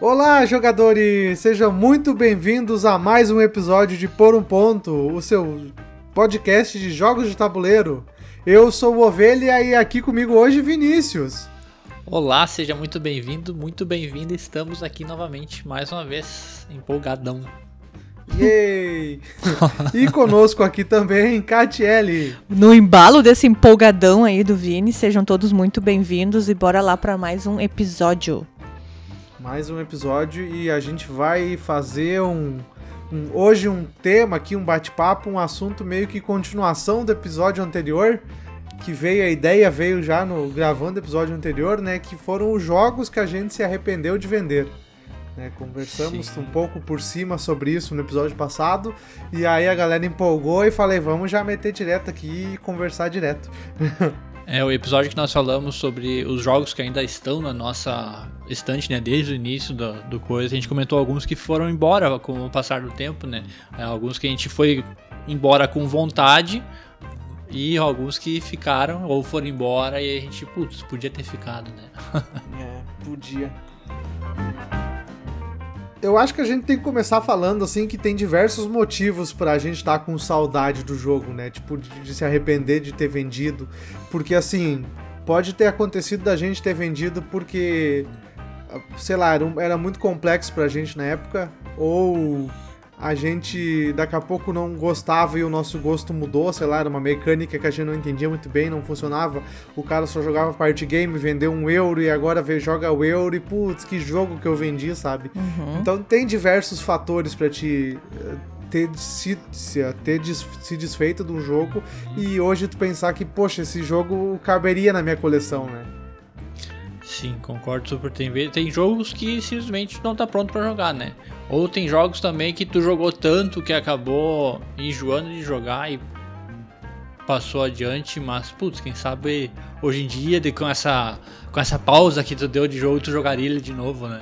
Olá, jogadores! Sejam muito bem-vindos a mais um episódio de Por um Ponto, o seu podcast de jogos de tabuleiro. Eu sou o Ovelha e aqui comigo hoje Vinícius. Olá, seja muito bem-vindo, muito bem-vinda. Estamos aqui novamente, mais uma vez, empolgadão. Yay! e conosco aqui também, Catiele. No embalo desse empolgadão aí do Vini, sejam todos muito bem-vindos e bora lá para mais um episódio. Mais um episódio e a gente vai fazer um, um hoje um tema aqui, um bate-papo, um assunto meio que continuação do episódio anterior, que veio a ideia veio já no gravando o episódio anterior, né, que foram os jogos que a gente se arrependeu de vender. Né, conversamos Sim. um pouco por cima sobre isso no episódio passado e aí a galera empolgou e falei, vamos já meter direto aqui e conversar direto. É o episódio que nós falamos sobre os jogos que ainda estão na nossa estante, né? Desde o início do, do coisa. A gente comentou alguns que foram embora com o passar do tempo, né? É, alguns que a gente foi embora com vontade e alguns que ficaram ou foram embora e a gente, putz, podia ter ficado, né? é, podia eu acho que a gente tem que começar falando assim que tem diversos motivos pra gente estar tá com saudade do jogo, né? Tipo, de, de, se arrepender de ter vendido. Porque assim, pode ter acontecido da gente ter vendido porque, sei lá, era, era muito complexo pra gente na época, ou a gente daqui a pouco não gostava e o nosso gosto mudou, sei lá, era uma mecânica que a gente não entendia muito bem, não funcionava. O cara só jogava party game, vendeu um euro e agora vê, joga o euro e putz, que jogo que eu vendi, sabe? Uhum. Então tem diversos fatores para te eh, ter, se, se, ter des, se desfeito de um jogo e hoje tu pensar que, poxa, esse jogo caberia na minha coleção, né? Sim, concordo super. Tem, tem jogos que simplesmente não tá pronto para jogar, né? Ou tem jogos também que tu jogou tanto que acabou enjoando de jogar e passou adiante, mas putz, quem sabe hoje em dia, de, com, essa, com essa pausa que tu deu de jogo, tu jogaria ele de novo, né?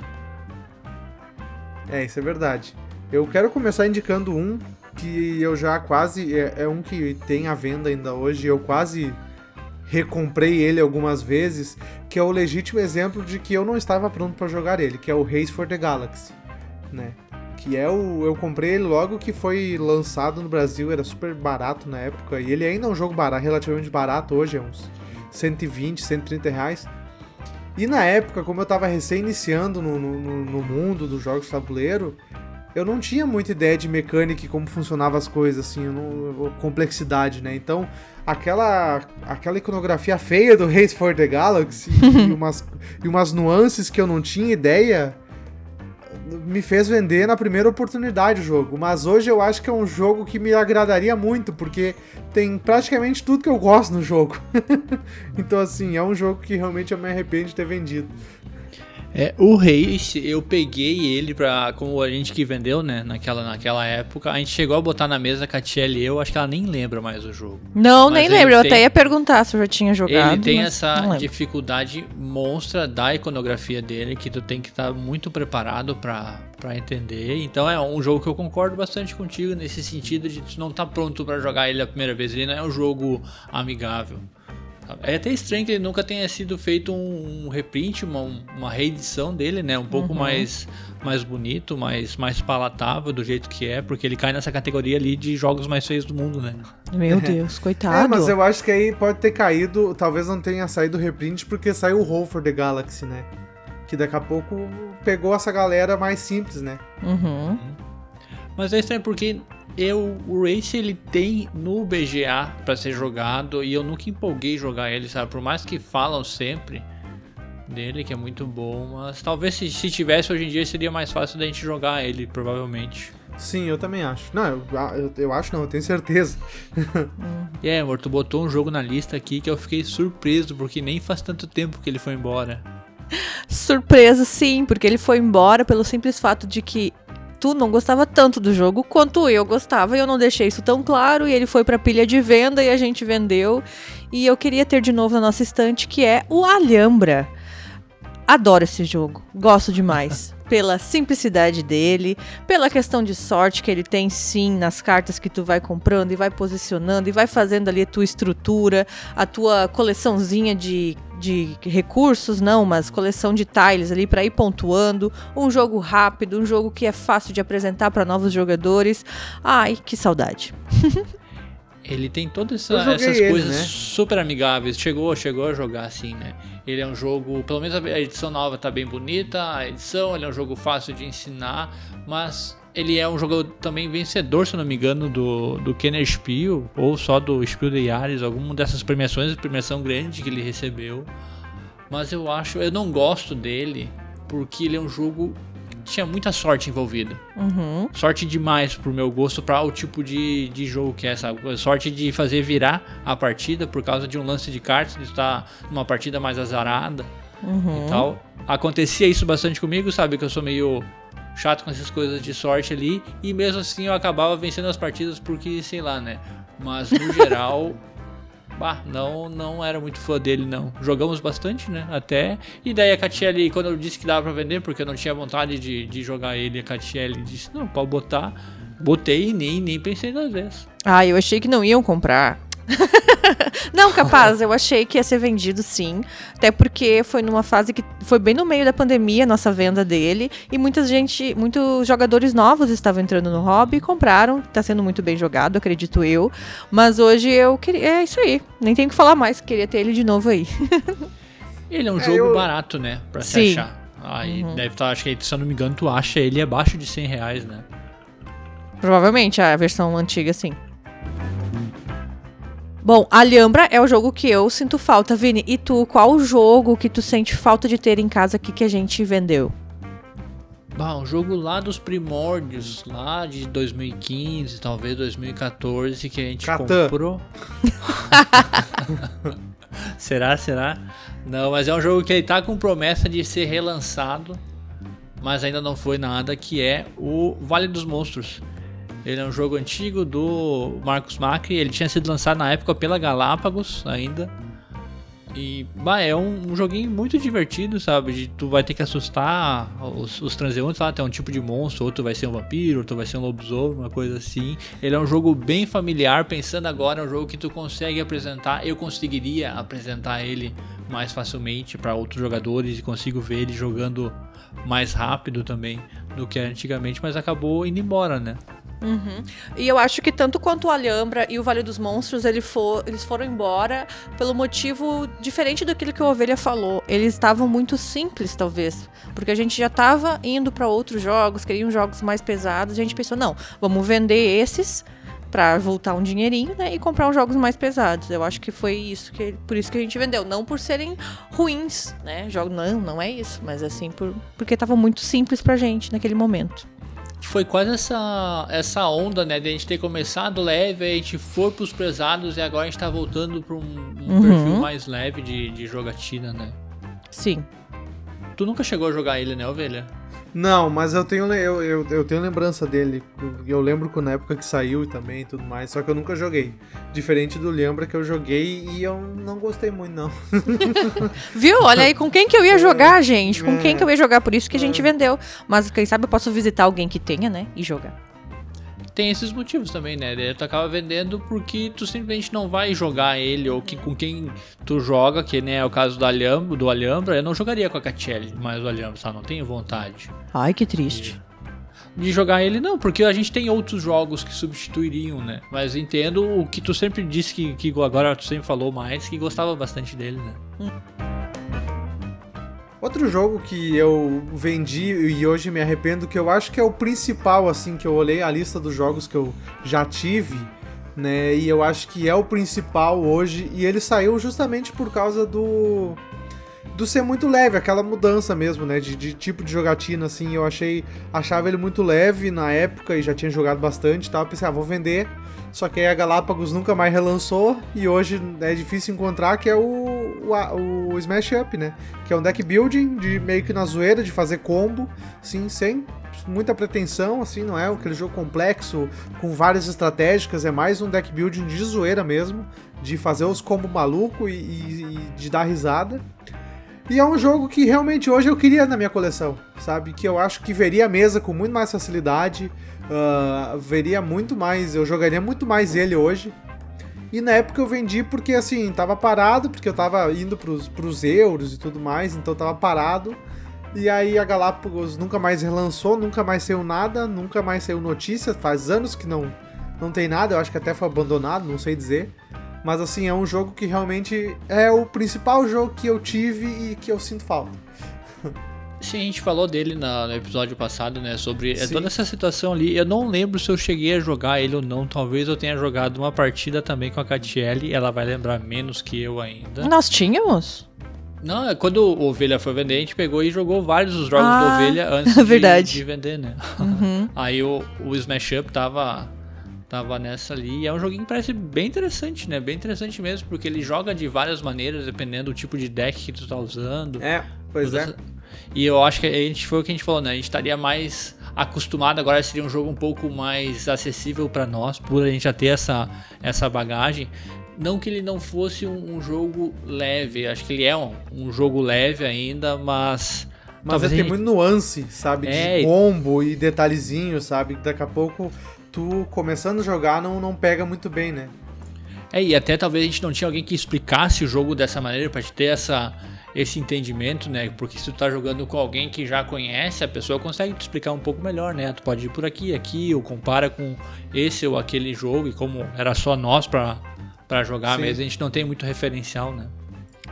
É, isso é verdade. Eu quero começar indicando um que eu já quase. É, é um que tem à venda ainda hoje, eu quase recomprei ele algumas vezes, que é o legítimo exemplo de que eu não estava pronto para jogar ele, que é o Race for the Galaxy né? Que é o. Eu comprei ele logo que foi lançado no Brasil, era super barato na época. E ele ainda é um jogo barato, relativamente barato hoje, é uns 120, 130 reais. E na época, como eu tava recém-iniciando no, no, no, mundo dos jogos tabuleiro, eu não tinha muita ideia de mecânica e como funcionavam as coisas, assim, não, complexidade, né? Então, aquela, aquela iconografia feia do Race for the Galaxy e, umas, e umas nuances que eu não tinha ideia me fez vender na primeira oportunidade o jogo, mas hoje eu acho que é um jogo que me agradaria muito, porque tem praticamente tudo que eu gosto no jogo. então, assim, é um jogo que realmente eu me arrependo de ter vendido. É, o Reis, eu peguei ele pra. Como a gente que vendeu, né? Naquela, naquela época, a gente chegou a botar na mesa com a Tiel e eu, acho que ela nem lembra mais o jogo. Não, mas nem lembro. Eu até ia perguntar se eu já tinha jogado. Ele tem essa dificuldade monstra da iconografia dele, que tu tem que estar tá muito preparado pra, pra entender. Então é um jogo que eu concordo bastante contigo nesse sentido de tu não estar tá pronto para jogar ele a primeira vez. Ele não é um jogo amigável. É até estranho que ele nunca tenha sido feito um, reprint, uma, uma reedição dele, né? Um pouco uhum. mais, mais bonito, mais, mais palatável do jeito que é, porque ele cai nessa categoria ali de jogos mais feios do mundo, né? Meu Deus, coitado. É, mas eu acho que aí pode ter caído, talvez não tenha saído o reprint porque saiu o Roll for the Galaxy, né? Que daqui a pouco pegou essa galera mais simples, né? Uhum. Mas é estranho porque eu, o Race ele tem no BGA para ser jogado e eu nunca empolguei jogar ele, sabe? Por mais que falam sempre dele, que é muito bom, mas talvez se, se tivesse hoje em dia seria mais fácil da gente jogar ele, provavelmente. Sim, eu também acho. Não, eu, eu, eu acho não, eu tenho certeza. e é, amor, tu botou um jogo na lista aqui que eu fiquei surpreso, porque nem faz tanto tempo que ele foi embora. Surpresa, sim, porque ele foi embora pelo simples fato de que tu não gostava tanto do jogo quanto eu gostava e eu não deixei isso tão claro e ele foi para pilha de venda e a gente vendeu e eu queria ter de novo na nossa estante que é o Alhambra. Adoro esse jogo, gosto demais. pela simplicidade dele, pela questão de sorte que ele tem sim nas cartas que tu vai comprando e vai posicionando e vai fazendo ali a tua estrutura, a tua coleçãozinha de de recursos, não, mas coleção de tiles ali para ir pontuando. Um jogo rápido, um jogo que é fácil de apresentar para novos jogadores. Ai, que saudade. Ele tem todas essa, essas ele, coisas né? super amigáveis. Chegou, chegou a jogar assim, né? Ele é um jogo, pelo menos a edição nova tá bem bonita, a edição, ele é um jogo fácil de ensinar, mas ele é um jogo também vencedor, se não me engano, do, do Kenner Spiel, ou só do Spiel de Yares, alguma dessas premiações, premiação grande que ele recebeu. Mas eu acho, eu não gosto dele, porque ele é um jogo que tinha muita sorte envolvida. Uhum. Sorte demais pro meu gosto para o tipo de, de jogo que é, sabe? Sorte de fazer virar a partida por causa de um lance de cartas, de estar numa partida mais azarada Uhum. e tal. Acontecia isso bastante comigo, sabe? Que eu sou meio chato com essas coisas de sorte ali. E mesmo assim eu acabava vencendo as partidas porque, sei lá, né? Mas no geral. Bah, não, não era muito fã dele, não. Jogamos bastante, né? Até. E daí a Catiele, quando eu disse que dava pra vender, porque eu não tinha vontade de, de jogar ele, a Catiele disse: Não, pode botar. Botei e nem, nem pensei duas vezes. Ah, eu achei que não iam comprar. não, capaz, eu achei que ia ser vendido sim. Até porque foi numa fase que foi bem no meio da pandemia a nossa venda dele. E muita gente, muitos jogadores novos estavam entrando no hobby e compraram. Tá sendo muito bem jogado, acredito eu. Mas hoje eu queria. É isso aí. Nem tenho o que falar mais. Queria ter ele de novo aí. Ele é um É, jogo eu- barato, né? Pra se Sim. achar. Aí deve estar, acho que se eu não me engano, tu acha ele abaixo de 100 reais, né? Provavelmente a versão antiga, sim. Bom, Alhambra é o jogo que eu sinto falta, Vini. E tu, qual o jogo que tu sente falta de ter em casa aqui que a gente vendeu? Bah, um jogo lá dos primórdios, lá de 2015, talvez 2014, que a gente Catan. comprou. será, será? Não, mas é um jogo que ele tá com promessa de ser relançado, mas ainda não foi nada, que é o Vale dos Monstros. Ele é um jogo antigo do Marcos Macri, ele tinha sido lançado na época pela Galápagos ainda. E bah, é um, um joguinho muito divertido, sabe? De, tu vai ter que assustar os, os transeuntes lá, tem um tipo de monstro, outro vai ser um vampiro, outro vai ser um lobisomem, uma coisa assim. Ele é um jogo bem familiar, pensando agora, é um jogo que tu consegue apresentar. Eu conseguiria apresentar ele mais facilmente para outros jogadores e consigo ver ele jogando mais rápido também do que antigamente, mas acabou indo embora, né? E eu acho que tanto quanto o Alhambra e o Vale dos Monstros, ele for, eles foram embora pelo motivo diferente daquilo que o Ovelha falou. Eles estavam muito simples, talvez. Porque a gente já estava indo para outros jogos, queriam jogos mais pesados. A gente pensou, não, vamos vender esses para voltar um dinheirinho, né? E comprar uns jogos mais pesados. Eu acho que foi isso que por isso que a gente vendeu, não por serem ruins, né? Jogo não, não é isso, mas assim por porque estavam muito simples pra gente naquele momento. Foi quase essa, essa onda, né? De a gente ter começado leve, a gente foi pros pesados e agora a gente tá voltando pra um, um Uhum. perfil mais leve de, de jogatina, né? Sim. Tu nunca chegou a jogar ele, né, Ovelha? Não, mas eu tenho, eu, eu, eu tenho lembrança dele. Eu lembro que na época que saiu também e tudo mais, só que eu nunca joguei. Diferente do Lembra que eu joguei e eu não gostei muito, não. Viu? Olha aí com quem que eu ia jogar, gente. Com É. quem que eu ia jogar, por isso que a gente vendeu. Mas quem sabe eu posso visitar alguém que tenha, né? E jogar. Tem esses motivos também, né? Daí Tu acaba vendendo porque tu simplesmente não vai jogar ele, ou que com quem tu joga, que né, é o caso do Alhambra, do Alhambra, eu não jogaria com a Catiele, mas o Alhambra, sabe? Não tenho vontade. Ai, que triste. de jogar ele, não, porque a gente tem outros jogos que substituiriam, né? Mas entendo o que tu sempre disse que, que agora tu sempre falou mais, que gostava bastante dele, né? Outro jogo que eu vendi e hoje me arrependo, que eu acho que é o principal, assim, que eu olhei a lista dos jogos que eu já tive, né? E eu acho que é o principal hoje. E ele saiu justamente por causa do. Do ser muito leve, aquela mudança mesmo, né? De, de tipo de jogatina, assim. Eu achei. Achava ele muito leve na época e já tinha jogado bastante e tal. Pensei, ah, vou vender. Só que aí a Galápagos nunca mais relançou e hoje é difícil encontrar, que é o, o, o Smash Up, né? Que é um deck building de meio que na zoeira, de fazer combo, assim, sem muita pretensão, assim, não é aquele jogo complexo, com várias estratégicas, é mais um deck building de zoeira mesmo, de fazer os combos maluco e, e- e de dar risada. E é um jogo que realmente hoje eu queria na minha coleção, sabe? Que eu acho que veria a mesa com muito mais facilidade, ah, veria muito mais, eu jogaria muito mais ele hoje. E na época eu vendi porque, assim, tava parado, porque eu tava indo pros, pros euros e tudo mais, então tava parado. E aí a Galápagos nunca mais relançou, nunca mais saiu nada, nunca mais saiu notícia, faz anos que não, não tem nada, eu acho que até foi abandonado, não sei dizer. Mas assim, é um jogo que realmente é o principal jogo que eu tive e que eu sinto falta. Sim, a gente falou dele no, no episódio passado, né? Sobre é, toda essa situação ali. Eu não lembro se eu cheguei a jogar ele ou não. Talvez eu tenha jogado uma partida também com a Catiele. Ela vai lembrar menos que eu ainda. Nós tínhamos? Não, é quando o Ovelha foi vender, a gente pegou e jogou vários dos jogos Ah, do Ovelha antes verdade. De, de vender, né? Uhum. Aí o, o Smash Up tava, tava nessa ali. E é um joguinho que parece bem interessante, né? Bem interessante mesmo, porque ele joga de várias maneiras, dependendo do tipo de deck que tu tá usando. É, pois Toda é. essa- E eu acho que a gente foi o que a gente falou, né? A gente estaria mais acostumado agora seria um jogo um pouco mais acessível pra nós, por a gente já ter essa, essa bagagem. Não que ele não fosse um, um jogo leve, acho que ele é um, um jogo leve ainda, mas. Mas tem gente- muito nuance, sabe? É, De combo e detalhezinho, sabe? Daqui a pouco tu começando a jogar não, não pega muito bem, né? É, e até talvez a gente não tinha alguém que explicasse o jogo dessa maneira pra te ter essa, esse entendimento, né? Porque se tu tá jogando com alguém que já conhece, a pessoa consegue te explicar um pouco melhor, né? Tu pode ir por aqui, aqui, ou compara com esse ou aquele jogo, e como era só nós pra, pra jogar Sim. mesmo, a gente não tem muito referencial, né?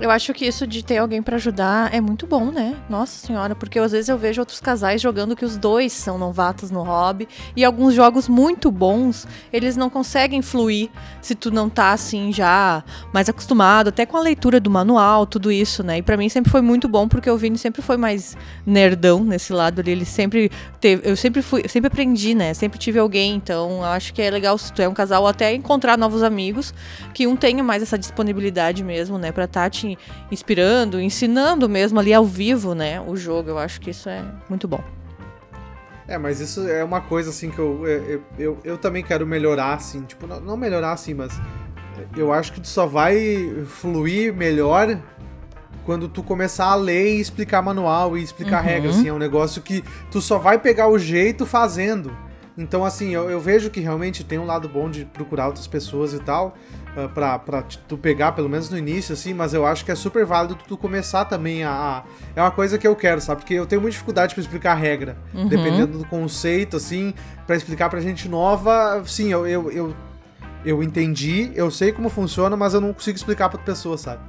Eu acho que isso de ter alguém pra ajudar é muito bom, né? Nossa senhora, porque às vezes eu vejo outros casais jogando que os dois são novatos no hobby e alguns jogos muito bons, eles não conseguem fluir se tu não tá assim já mais acostumado, até com a leitura do manual, tudo isso, né? E pra mim sempre foi muito bom porque o Vini sempre foi mais nerdão nesse lado ali, ele sempre teve, eu sempre fui, sempre aprendi, né? Sempre tive alguém, então acho que é legal se tu é um casal até encontrar novos amigos que um tenha mais essa disponibilidade mesmo, né, Pra estar te inspirando, ensinando mesmo ali ao vivo, né, o jogo. Eu acho que isso é muito bom. É, mas isso é uma coisa assim que eu, eu, eu, eu também quero melhorar, assim. Tipo, não, não melhorar assim, mas eu acho que tu só vai fluir melhor quando tu começar a ler e explicar manual e explicar Uhum. regras, assim. É um negócio que tu só vai pegar o jeito fazendo. Então, assim, eu, eu vejo que realmente tem um lado bom de procurar outras pessoas e tal, ah, pra, pra tu pegar, pelo menos no início, assim, mas eu acho que é super válido tu começar também a. a- É uma coisa que eu quero, sabe? Porque eu tenho muita dificuldade pra explicar a regra. Uhum. Dependendo do conceito, assim, pra explicar pra gente nova, sim, eu, eu, eu, eu entendi, eu sei como funciona, mas eu não consigo explicar pra pessoa, sabe?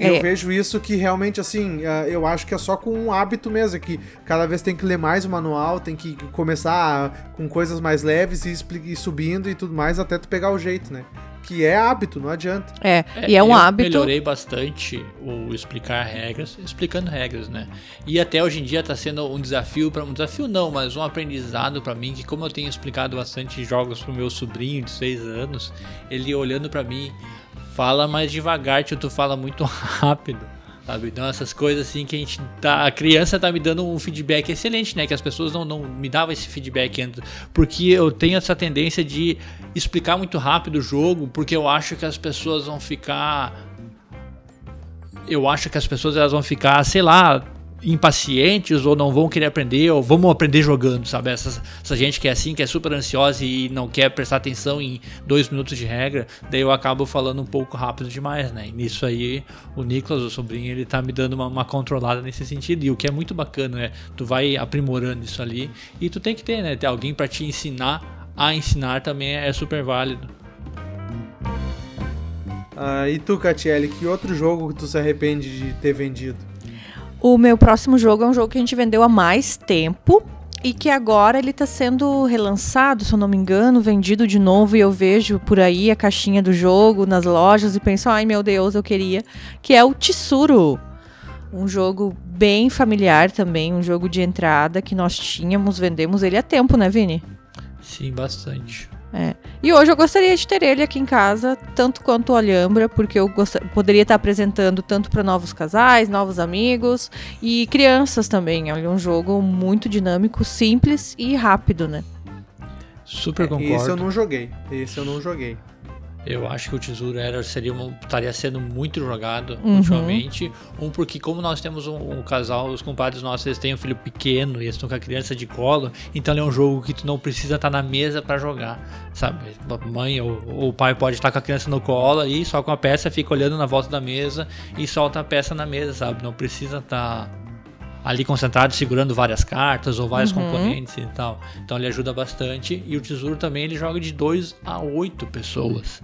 E É. eu vejo isso que realmente, assim, ah, eu acho que é só com um hábito mesmo, é que cada vez tem que ler mais o manual, tem que começar com coisas mais leves e subindo e tudo mais até tu pegar o jeito, né? Que é hábito, não adianta. É, e é um eu hábito. melhorei bastante o explicar regras, explicando regras, né? E até hoje em dia tá sendo um desafio para um desafio não, mas um aprendizado para mim que como eu tenho explicado bastante jogos pro meu sobrinho de 6 anos, ele olhando para mim, fala mais devagar, tio, tu fala muito rápido. Sabe? Então essas coisas assim que a gente tá. A criança tá me dando um feedback excelente, né? Que as pessoas não, não me davam esse feedback antes. Porque eu tenho essa tendência de explicar muito rápido o jogo, porque eu acho que as pessoas vão ficar. Eu acho que as pessoas elas vão ficar, sei lá, impacientes ou não vão querer aprender, ou vamos aprender jogando, sabe? Essa, essa gente que é assim, que é super ansiosa e não quer prestar atenção em dois minutos de regra, daí eu acabo falando um pouco rápido demais, né? E nisso aí, o Nicolas, o sobrinho, ele tá me dando uma, uma controlada nesse sentido, e o que é muito bacana, né? Tu vai aprimorando isso ali, e tu tem que ter, né? Ter alguém para te ensinar a ensinar também é super válido. Ah, e tu, Catiele, que outro jogo que tu se arrepende de ter vendido? O meu próximo jogo é um jogo que a gente vendeu há mais tempo e que agora ele tá sendo relançado, se eu não me engano, vendido de novo e eu vejo por aí a caixinha do jogo nas lojas e penso, ai meu Deus, eu queria, que é o Tsuru. Um jogo bem familiar também, um jogo de entrada que nós tínhamos, vendemos ele há tempo, né, Vini? Sim, bastante. É. E hoje eu gostaria de ter ele aqui em casa, tanto quanto o Alhambra, porque eu poderia estar apresentando tanto para novos casais, novos amigos e crianças também. Olha, um jogo muito dinâmico, simples e rápido, né? Super Esse eu concordo. não joguei. Esse eu não joguei. Eu acho que o Tesouro era, seria uma, estaria sendo muito jogado Uhum. ultimamente. Um, porque como nós temos um, um casal, os compadres nossos, eles têm um filho pequeno e eles estão com a criança de colo, então ele é um jogo que tu não precisa estar na mesa para jogar, sabe? A mãe ou, ou o pai pode estar com a criança no colo e só com a peça fica olhando na volta da mesa e solta a peça na mesa, sabe? Não precisa estar ali concentrado segurando várias cartas ou vários componentes e tal. Então ele ajuda bastante e o tesouro também ele joga de 2 a 8 pessoas.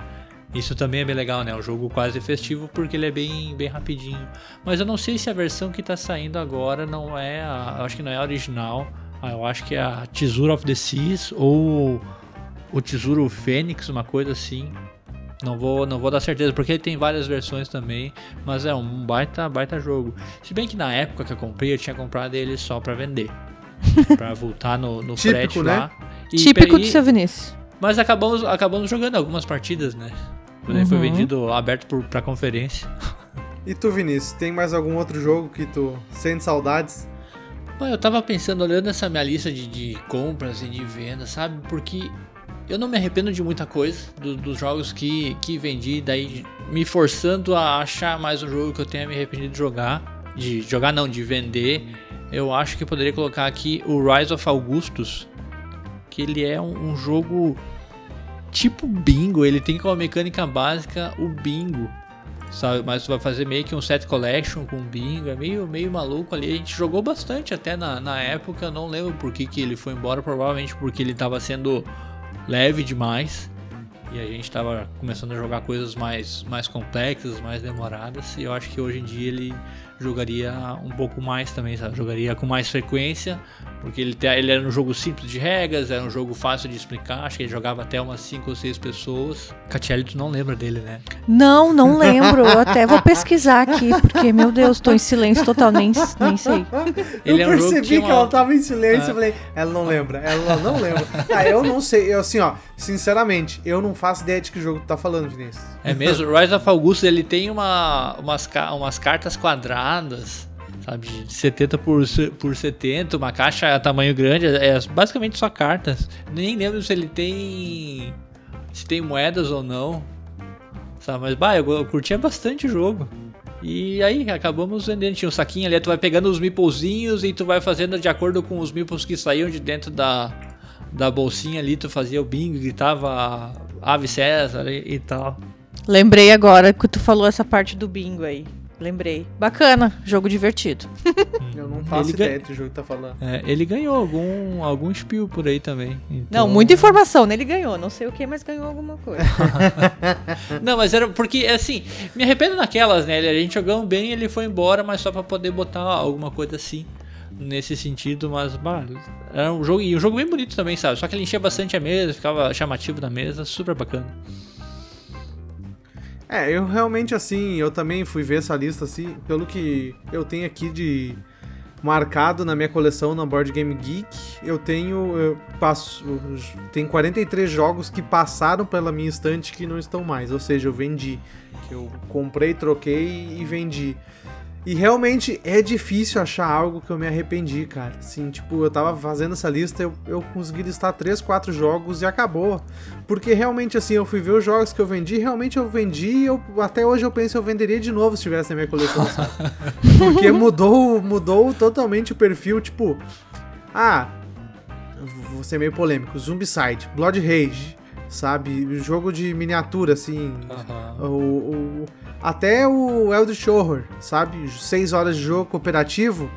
Isso também é bem legal, né? O jogo quase festivo porque ele é bem, bem rapidinho. Mas eu não sei se a versão que tá saindo agora não é a, eu acho que não é a original. Ah, Eu acho que é a Tesouro of the Seas ou o Tesouro Fênix, uma coisa assim. Não vou, não vou dar certeza, porque ele tem várias versões também, mas é um baita, baita jogo. Se bem que na época que eu comprei, eu tinha comprado ele só pra vender. pra voltar no, no Típico, frete né? lá. E Típico do seu Vinícius. Mas acabamos, acabamos jogando algumas partidas, né? Ele foi Uhum. vendido aberto por, pra conferência. E tu, Vinícius, tem mais algum outro jogo que tu sente saudades? Bom, eu tava pensando, olhando essa minha lista de, de compras e de vendas, sabe? Porque eu não me arrependo de muita coisa do- dos jogos que, que vendi, daí me forçando a achar mais um jogo que eu tenha me arrependido de jogar. De jogar não, de vender. Eu acho que eu poderia colocar aqui o Rise of Augustus, que ele é um, um jogo tipo bingo, ele tem como mecânica básica o bingo. Sabe, mas tu vai fazer meio que um set collection com bingo, é meio, meio maluco ali. A gente jogou bastante até na, na época, não lembro por que, que ele foi embora, provavelmente porque ele tava sendo leve demais. E a gente tava começando a jogar coisas mais, mais complexas, mais demoradas. E eu acho que hoje em dia ele jogaria um pouco mais também, sabe? Jogaria com mais frequência, porque ele, ele era um jogo simples de regras, era um jogo fácil de explicar. Acho que ele jogava até umas 5 ou 6 pessoas. Catielli, tu não lembra dele, né? Não, não lembro. Eu até vou pesquisar aqui, porque, meu Deus, tô em silêncio total, nem, nem sei. Ele eu é um jogo percebi que que, uma- ela tava em silêncio Ah. e falei, ela não lembra, ela não lembra. Ah, eu não sei, eu assim, ó, sinceramente, eu não faço ideia de que jogo tu tá falando, Vinícius. É mesmo, o Rise of Augustus ele tem uma, umas, umas cartas quadradas, sabe, de 70 por, por 70, uma caixa a tamanho grande, é basicamente só cartas. Nem lembro se ele tem se tem moedas ou não. Sabe, mas bah, eu, eu curtia bastante o jogo. E aí acabamos vendendo, tinha um saquinho ali, tu vai pegando os meeplezinhos e tu vai fazendo de acordo com os meeples que saíam de dentro da da bolsinha ali, tu fazia o bingo, gritava Ave César e, e tal. Lembrei agora que tu falou essa parte do bingo aí. Lembrei. Bacana, jogo divertido. Eu não faço Ele ideia do jogo que tá falando. É, ele ganhou algum, algum spill por aí também. Não, então- muita informação, né? Ele ganhou. Não sei o que, mas ganhou alguma coisa. Não, mas era porque, assim, me arrependo naquelas, né? A gente jogamos bem ele foi embora, mas só pra poder botar alguma coisa assim. Nesse sentido, mas, bah, era um jogo, e um jogo bem bonito também, sabe? Só que ele enchia bastante a mesa, ficava chamativo na mesa, super bacana. É, eu realmente assim, eu também fui ver essa lista assim, pelo que eu tenho aqui de marcado na minha coleção na Board Game Geek, eu tenho eu passo tem 43 jogos que passaram pela minha estante que não estão mais, ou seja, eu vendi, que eu comprei, troquei e vendi. E realmente é difícil achar algo que eu me arrependi, cara. Assim, tipo, eu tava fazendo essa lista, eu, eu consegui listar 3, 4 jogos e acabou. Porque realmente, assim, eu fui ver os jogos que eu vendi, realmente eu vendi e eu, até hoje eu penso que eu venderia de novo se tivesse na minha coleção, sabe? Porque mudou, mudou totalmente o perfil, tipo... Ah, vou ser meio polêmico. Zombicide, Blood Rage, sabe? Jogo de miniatura, assim... O, o- até o Eldritch Horror, sabe? Seis horas de jogo cooperativo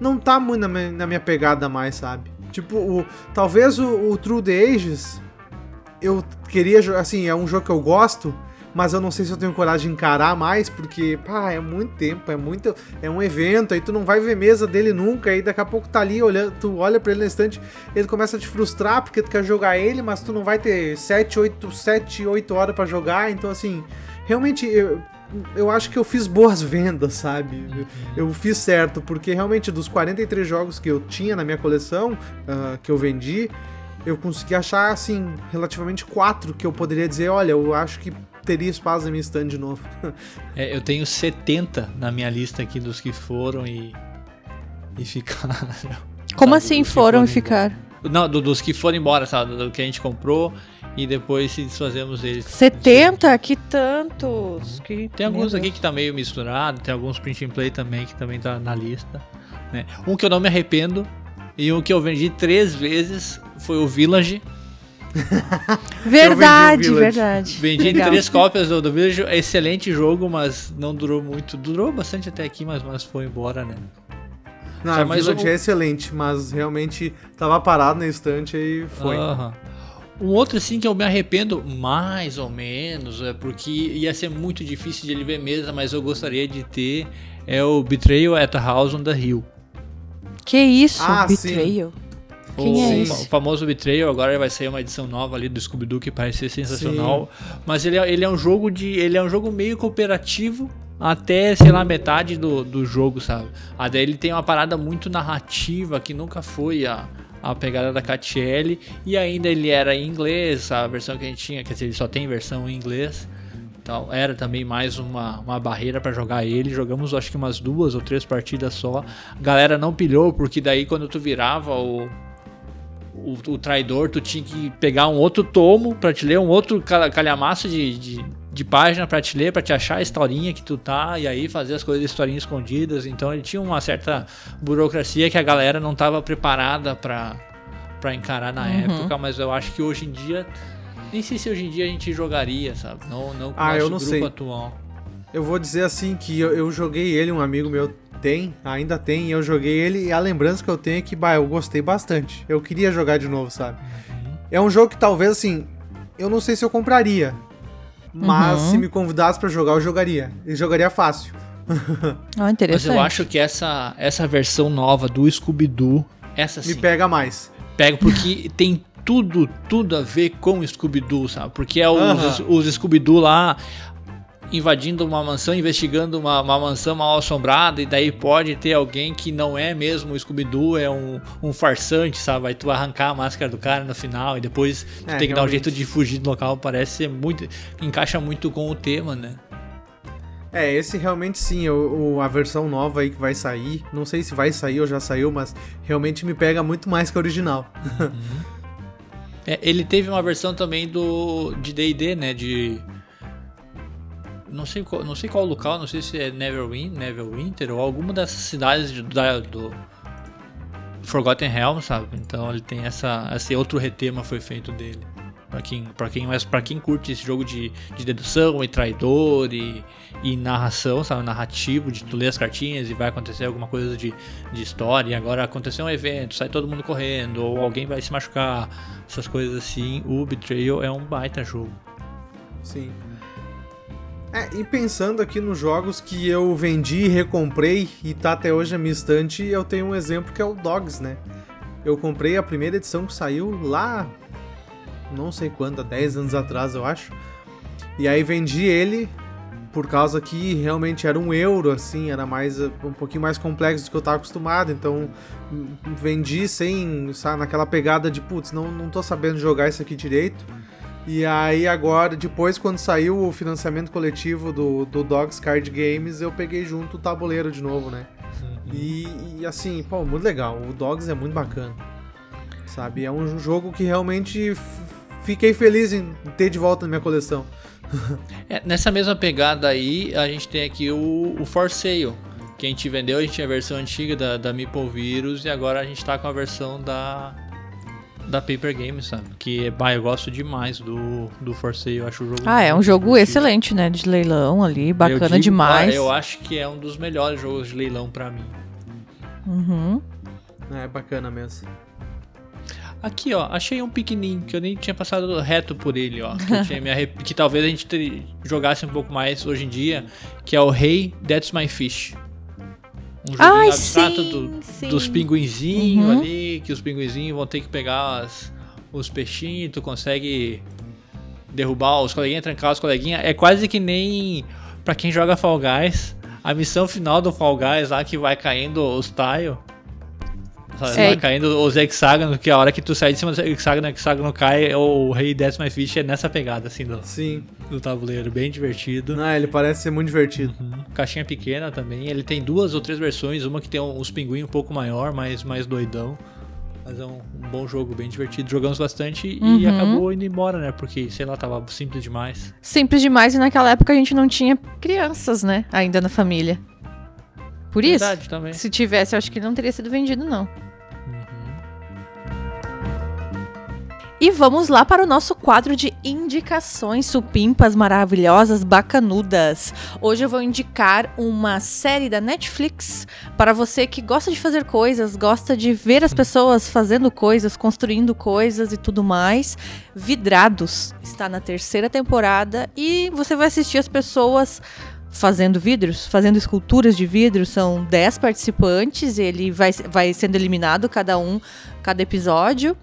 não tá muito na minha, na minha pegada mais, sabe? Tipo, o, talvez o, o True the Ages eu queria jogar, assim, é um jogo que eu gosto, mas eu não sei se eu tenho coragem de encarar mais, porque, pá, é muito tempo, é muito, é um evento, aí tu não vai ver mesa dele nunca, aí daqui a pouco tá ali olhando, tu olha pra ele no instante, ele começa a te frustrar porque tu quer jogar ele, mas tu não vai ter 7, 8, 7, 8 horas pra jogar, então assim, realmente eu, eu acho que eu fiz boas vendas, sabe? Eu, fiz certo, porque realmente dos 43 jogos que eu tinha na minha coleção, ah, que eu vendi, eu consegui achar, assim, relativamente quatro que eu poderia dizer, olha, eu acho que teria espaço na minha stand de novo. É, eu tenho 70 na minha lista aqui dos que foram e. e ficaram. Como Sabe, assim foram e ficaram? Não, do- dos que foram embora, sabe? Do que a gente comprou e depois se desfazemos deles. 70? Que tantos? Que... Tem alguns Meu aqui que tá meio misturado, tem alguns print and play também que também tá na lista. Né? Um que eu não me arrependo e um que eu vendi três vezes foi o Village. Verdade, Village. verdade. Vendi Legal. três cópias do, do Village, é excelente jogo, mas não durou muito. Durou bastante até aqui, mas, mas foi embora, né? Não, Só a mais Village um- é excelente, mas realmente tava parado na estante e foi. Aham. Um outro assim que eu me arrependo mais ou menos, é porque ia ser muito difícil de ele ver mesa, mas eu gostaria de ter, é o Betrayal at a House on the Hill. Que isso? Ah, sim. Betrayal. O, Quem é o esse? famoso Betrayal, agora vai sair uma edição nova ali do Scooby-Doo que parece ser sensacional. Mas ele é, ele é um jogo de. Ele é um jogo meio cooperativo até, sei lá, metade do, do jogo, sabe? Ah, daí ele tem uma parada muito narrativa que nunca foi a, a pegada da KTL. E ainda ele era em inglês, a versão que a gente tinha, quer dizer, ele só tem versão em inglês. Então era também mais uma, uma barreira pra jogar ele. Jogamos acho que umas duas ou três partidas só. A galera não pilhou, porque daí quando tu virava o, o, o traidor, tu tinha que pegar um outro tomo pra te ler, um outro cal- calhamaço de, de, de página pra te ler, pra te achar a historinha que tu tá, e aí fazer as coisas de historinha escondidas. Então ele tinha uma certa burocracia que a galera não tava preparada pra, pra encarar na Uhum. época, mas eu acho que hoje em dia. Nem sei se hoje em dia a gente jogaria, sabe? Não, não com o Ah, nosso eu não grupo sei. atual. Eu vou dizer assim que eu, eu joguei ele, um amigo meu tem, ainda tem, e eu joguei ele e a lembrança que eu tenho é que, bah, eu gostei bastante. Eu queria jogar de novo, sabe? É um jogo que talvez assim, eu não sei se eu compraria, mas Uhum. se me convidasse pra jogar, eu jogaria. E jogaria fácil. Ah, Mas interessante. eu acho que essa, essa versão nova do Scooby-Doo, essa Me sim, pega mais. pega porque tem tudo, tudo a ver com o Scooby-Doo, sabe? Porque é os, Aham. os Scooby-Doo lá invadindo uma mansão, investigando uma, uma mansão mal assombrada, e daí pode ter alguém que não é mesmo o Scooby-Doo, é um, um farsante, sabe? Vai tu arrancar a máscara do cara no final e depois tu É, tem que dar um realmente. jeito de fugir do local. Parece ser muito. encaixa muito com o tema, né? É, esse realmente sim, o, o- a versão nova aí que vai sair. Não sei se vai sair ou já saiu, mas realmente me pega muito mais que a original. É, ele teve uma versão também do de D&D, né, de não sei qual, não sei qual local, não sei se é Neverwin, Neverwinter ou alguma dessas cidades de- da, do Forgotten Realms, sabe? Então ele tem essa esse outro retema foi feito dele. Pra quem, pra quem, mas quem curte esse jogo de, de dedução e traidor e, e narração, sabe? Narrativo, de tu ler as cartinhas e vai acontecer alguma coisa de, de história, e agora aconteceu um evento, sai todo mundo correndo, ou alguém vai se machucar, essas coisas assim. O Betrayal é um baita jogo. Sim. É, e pensando aqui nos jogos que eu vendi e recomprei e tá até hoje na minha estante, eu tenho um exemplo que é o Dogs, né? Eu comprei a primeira edição que saiu lá, não sei quando, há 10 anos atrás, eu acho. E aí vendi ele por causa que realmente era um euro, assim, era mais um pouquinho mais complexo do que eu tava acostumado, então hum, vendi sem, sabe, naquela pegada de, putz, não, não tô sabendo jogar isso aqui direito. E aí agora, depois quando saiu o financiamento coletivo do, do Dogs Card Games, eu peguei junto o tabuleiro de novo, né? E, e, assim, pô, muito legal. O Dogs é muito bacana. Sabe? É um jogo que realmente fiquei feliz em ter de volta na minha coleção. É, nessa mesma pegada aí, a gente tem aqui o, o For Sale. Que a gente vendeu, a gente tinha a versão antiga da, da Meeple Virus e agora a gente tá com a versão da, da Paper Games, sabe? Que, bah, eu gosto demais do, do For Sale, eu acho o jogo Ah, é um jogo divertido. excelente, né? De leilão ali, Eu bacana digo, demais. ah, eu acho que é um dos melhores jogos de leilão pra mim. Uhum. É bacana mesmo. Aqui, ó, achei um pequenininho que eu nem tinha passado reto por ele, ó. Que, eu tinha me arrep- que talvez a gente ter- jogasse um pouco mais hoje em dia, que é o Hey, That's My Fish. Um joguinho Ai, abstrato sim, do- sim. dos pinguinzinhos Uhum. ali, que os pinguinzinhos vão ter que pegar as- os peixinhos, tu consegue derrubar os coleguinhas, trancar os coleguinhas. É quase que nem pra quem joga Fall Guys, a missão final do Fall Guys lá que vai caindo os tiles. É. Vai caindo os hexágonos, que a hora que tu sai de cima do hexágono, o hexágono cai, o rei desce mais ficha é nessa pegada, assim, do, Sim. do tabuleiro. Bem divertido. Ah, ele parece ser muito divertido. Caixinha pequena também. Ele tem duas ou três versões, uma que tem uns pinguins um pouco maior, mais, mais doidão. Mas é um, um bom jogo, bem divertido. Jogamos bastante e Uhum. acabou indo embora, né? Porque, sei lá, tava simples demais. Simples demais e naquela época a gente não tinha crianças, né? Ainda na família. Por isso, Verdade também. se tivesse, eu acho que não teria sido vendido, não. E vamos lá para o nosso quadro de indicações supimpas maravilhosas, bacanudas. Hoje eu vou indicar uma série da Netflix para você que gosta de fazer coisas, gosta de ver as pessoas fazendo coisas, construindo coisas e tudo mais. Vidrados está na terceira temporada e você vai assistir as pessoas fazendo vidros, fazendo esculturas de vidro. São 10 participantes, ele vai, vai sendo eliminado cada um, cada episódio.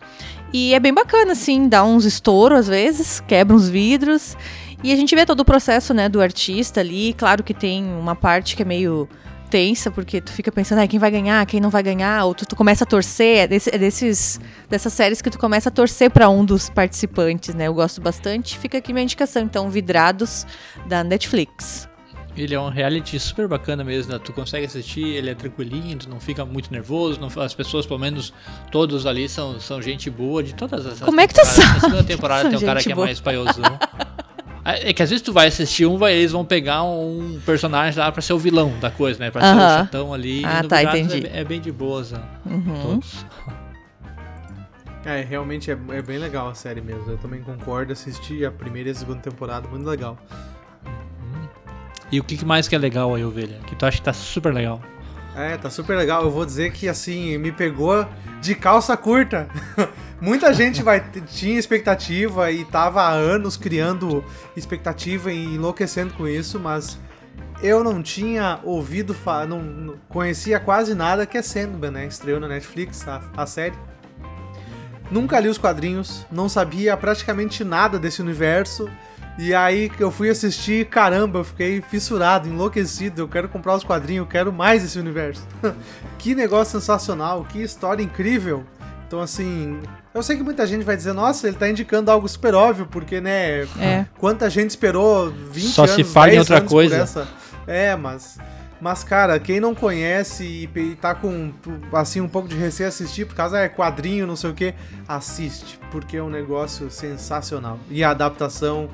E é bem bacana, assim, dá uns estouros às vezes, quebra uns vidros. E a gente vê todo o processo, né, do artista ali. Claro que tem uma parte que é meio tensa, porque tu fica pensando, ah, quem vai ganhar, quem não vai ganhar, ou tu, tu começa a torcer, é, desse- é desses, dessas séries que tu começa a torcer para um dos participantes, né? Eu gosto bastante. Fica aqui minha indicação, então, Vidrados, da Netflix. Ele é um reality super bacana mesmo, né? Tu consegue assistir, ele é tranquilinho, tu não fica muito nervoso, não- as pessoas, pelo menos, todos ali são, são gente boa de todas as Como é que tu temporadas. Na sabe segunda temporada tem um cara que é boa? mais paiosão. É que às vezes tu vai assistir um, vai, eles vão pegar um personagem lá pra ser o vilão da coisa, né? Pra ser o Aham. chatão ali. Ah, tá, Virados entendi. É, é bem de boas, né? Uhum. Todos. É, realmente é, é bem legal a série mesmo. Eu também concordo, assisti a primeira e a segunda temporada, muito legal. E o que mais que é legal aí, Ovelha? Que tu acha que tá super legal? É, tá super legal. Eu vou dizer que assim, me pegou de calça curta. Muita gente vai, tinha expectativa e tava há anos criando expectativa e enlouquecendo com isso, mas eu não tinha ouvido, fa- não, não conhecia quase nada que é Sandman, né? Estreou na Netflix a, a série. Nunca li os quadrinhos, não sabia praticamente nada desse universo. E aí que eu fui assistir, caramba, eu fiquei fissurado, enlouquecido. Eu quero comprar os quadrinhos, eu quero mais esse universo. que negócio sensacional, que história incrível. Então, assim, eu sei que muita gente vai dizer, nossa, ele tá indicando algo super óbvio, porque, né, É. quanta gente esperou 20 Só anos, se fala em 10 outra anos por coisa. essa. É, mas... Mas, cara, quem não conhece e, e tá com, assim, um pouco de receio assistir, por causa é quadrinho, não sei o que, assiste, porque é um negócio sensacional. E a adaptação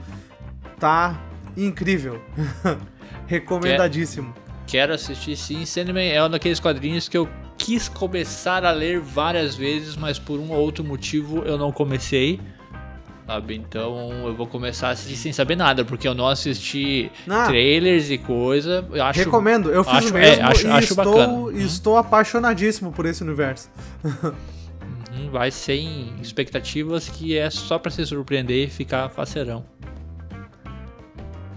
tá incrível. Recomendadíssimo. Quero assistir sim. Sandman é um daqueles quadrinhos que eu quis começar a ler várias vezes, mas por um ou outro motivo eu não comecei. Sabe? Então eu vou começar a assistir sem saber nada, porque eu não assisti Ah. trailers e coisa. Eu acho, Recomendo, eu fiz acho- o mesmo é, acho- e acho estou, bacana. estou apaixonadíssimo por esse universo. Hum, Vai sem expectativas, que é só pra se surpreender e ficar faceirão.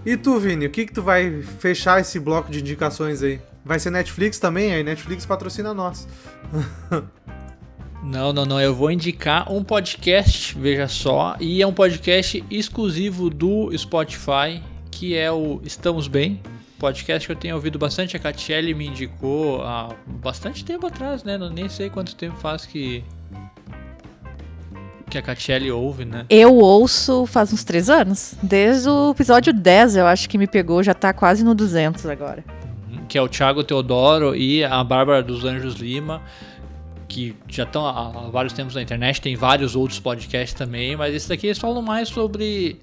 E tu, Vini, o que que tu vai fechar esse bloco de indicações aí? Vai ser Netflix também? Aí Netflix patrocina nós. Não, não, não. Eu vou indicar um podcast, veja só. E é um podcast exclusivo do Spotify, que é o Estamos Bem. Podcast que eu tenho ouvido bastante. A Catiele me indicou há bastante tempo atrás, né? Não, nem sei quanto tempo faz que. Que a Catiele ouve, né? Eu ouço faz uns três anos. Desde o episódio 10, eu acho que me pegou, já tá quase no 200 agora. que é o Thiago Teodoro e a Bárbara dos Anjos Lima, que já estão há há vários tempos na internet, tem vários outros podcasts também, mas esse daqui eles falam mais sobre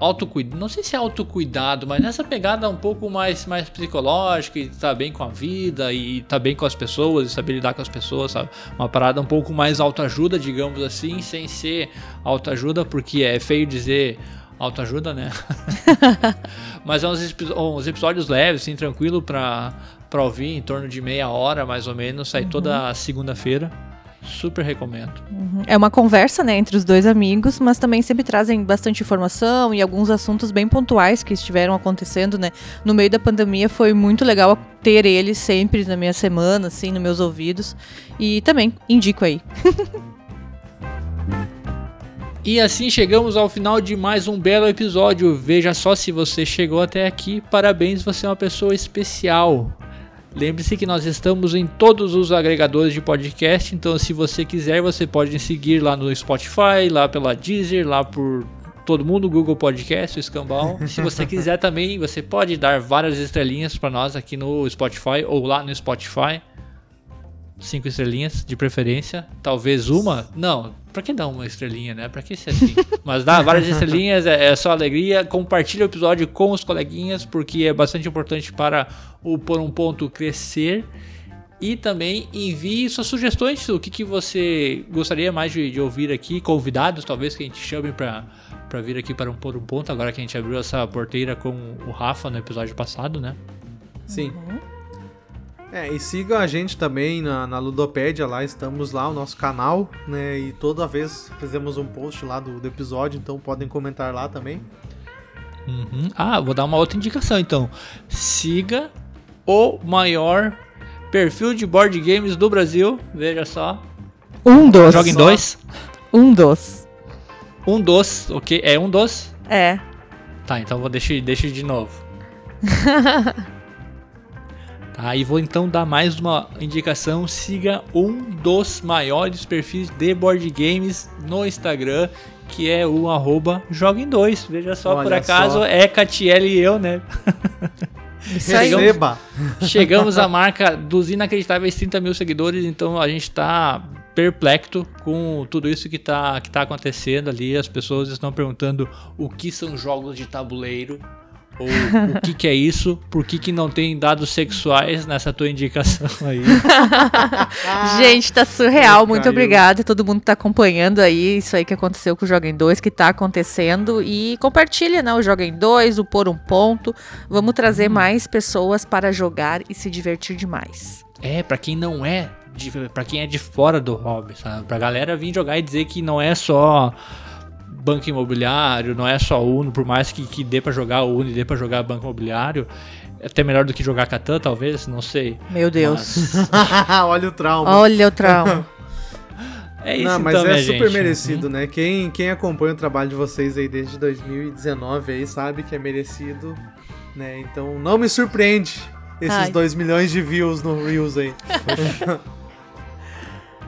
autocuidado, não sei se é autocuidado, mas nessa pegada um pouco mais, mais psicológica e tá bem com a vida e tá bem com as pessoas e saber lidar com as pessoas, sabe? Uma parada um pouco mais autoajuda, digamos assim, sem ser autoajuda, porque é feio dizer autoajuda, né? Mas é uns, uns episódios leves, assim, tranquilo pra, pra ouvir, em torno de meia hora, mais ou menos. Sai toda segunda-feira. Super recomendo. É uma conversa, né, entre os dois amigos, mas também sempre trazem bastante informação e alguns assuntos bem pontuais que estiveram acontecendo, né? No meio da pandemia foi muito legal ter eles sempre na minha semana, assim, nos meus ouvidos. E também indico aí. E assim chegamos ao final de mais um belo episódio. Veja só se você chegou até aqui. Parabéns, você é uma pessoa especial. Lembre-se que nós estamos em todos os agregadores de podcast, então se você quiser, você pode seguir lá no Spotify, lá pela Deezer, lá por todo mundo, Google Podcast, o Escambau. Se você quiser também, você pode dar várias estrelinhas para nós aqui no Spotify ou lá no Spotify. Cinco estrelinhas, de preferência. Talvez uma. Não, pra que dar uma estrelinha, né? Pra que ser assim? Mas dá várias estrelinhas, é, é só alegria. Compartilha o episódio com os coleguinhas, porque é bastante importante para o Por um Ponto crescer. E também envie suas sugestões, o que, que você gostaria mais de, de ouvir aqui, convidados talvez que a gente chame para para vir aqui para um por um ponto, agora que a gente abriu essa porteira com o Rafa no episódio passado, né? Sim. É, e sigam a gente também na, na Ludopédia, lá estamos lá, o nosso canal, né? E toda vez fizemos um post lá do, do episódio, então podem comentar lá também. Uhum. Ah, vou dar uma outra indicação então. Siga o maior perfil de board games do Brasil, veja só. Um dos. Joga em dois. Um dos. Um dos, ok? É um dos? É. Tá, então vou deixar, deixa de novo. tá, e vou então dar mais uma indicação. Siga um dos maiores perfis de board games no Instagram, que é o arroba Joga em Dois. Veja só, Olha por acaso só. é Catiele e eu, né? Isso aí. Receba! Chegamos à marca dos inacreditáveis 30 mil seguidores, então a gente tá perplexo com tudo isso que tá, que tá acontecendo ali. As pessoas estão perguntando o que são jogos de tabuleiro, ou o que, que é isso, por que, que não tem dados sexuais nessa tua indicação aí. Gente, tá surreal. Muito caiu. obrigada. Todo mundo tá acompanhando aí isso aí que aconteceu com o Joga em 2, que tá acontecendo. E compartilha, né? O Joga em 2, o Por um Ponto. Vamos trazer mais pessoas para jogar e se divertir demais. É, pra quem não é, de, pra quem é de fora do hobby, sabe? Pra galera vir jogar e dizer que não é só banco imobiliário, não é só Uno, por mais que, que dê pra jogar Uno e dê pra jogar banco imobiliário, é até melhor do que jogar Catan, talvez, não sei. Meu Deus. Olha o trauma. Olha o trauma. É isso Não, mas então, é minha super gente. merecido, né? Quem, quem acompanha o trabalho de vocês aí desde 2019 aí sabe que é merecido, né? Então não me surpreende esses Ai. 2 milhões de views no Reels aí.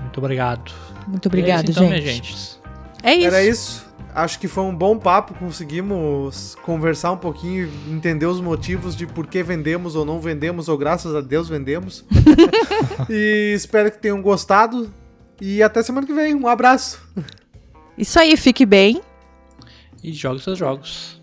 Muito obrigado. Muito obrigada, é isso, então, gente. minha gente. É isso. Era isso. Acho que foi um bom papo, conseguimos conversar um pouquinho, entender os motivos de por que vendemos ou não vendemos, ou graças a Deus vendemos. e espero que tenham gostado. E até semana que vem. Um abraço. Isso aí, fique bem. E jogue seus jogos.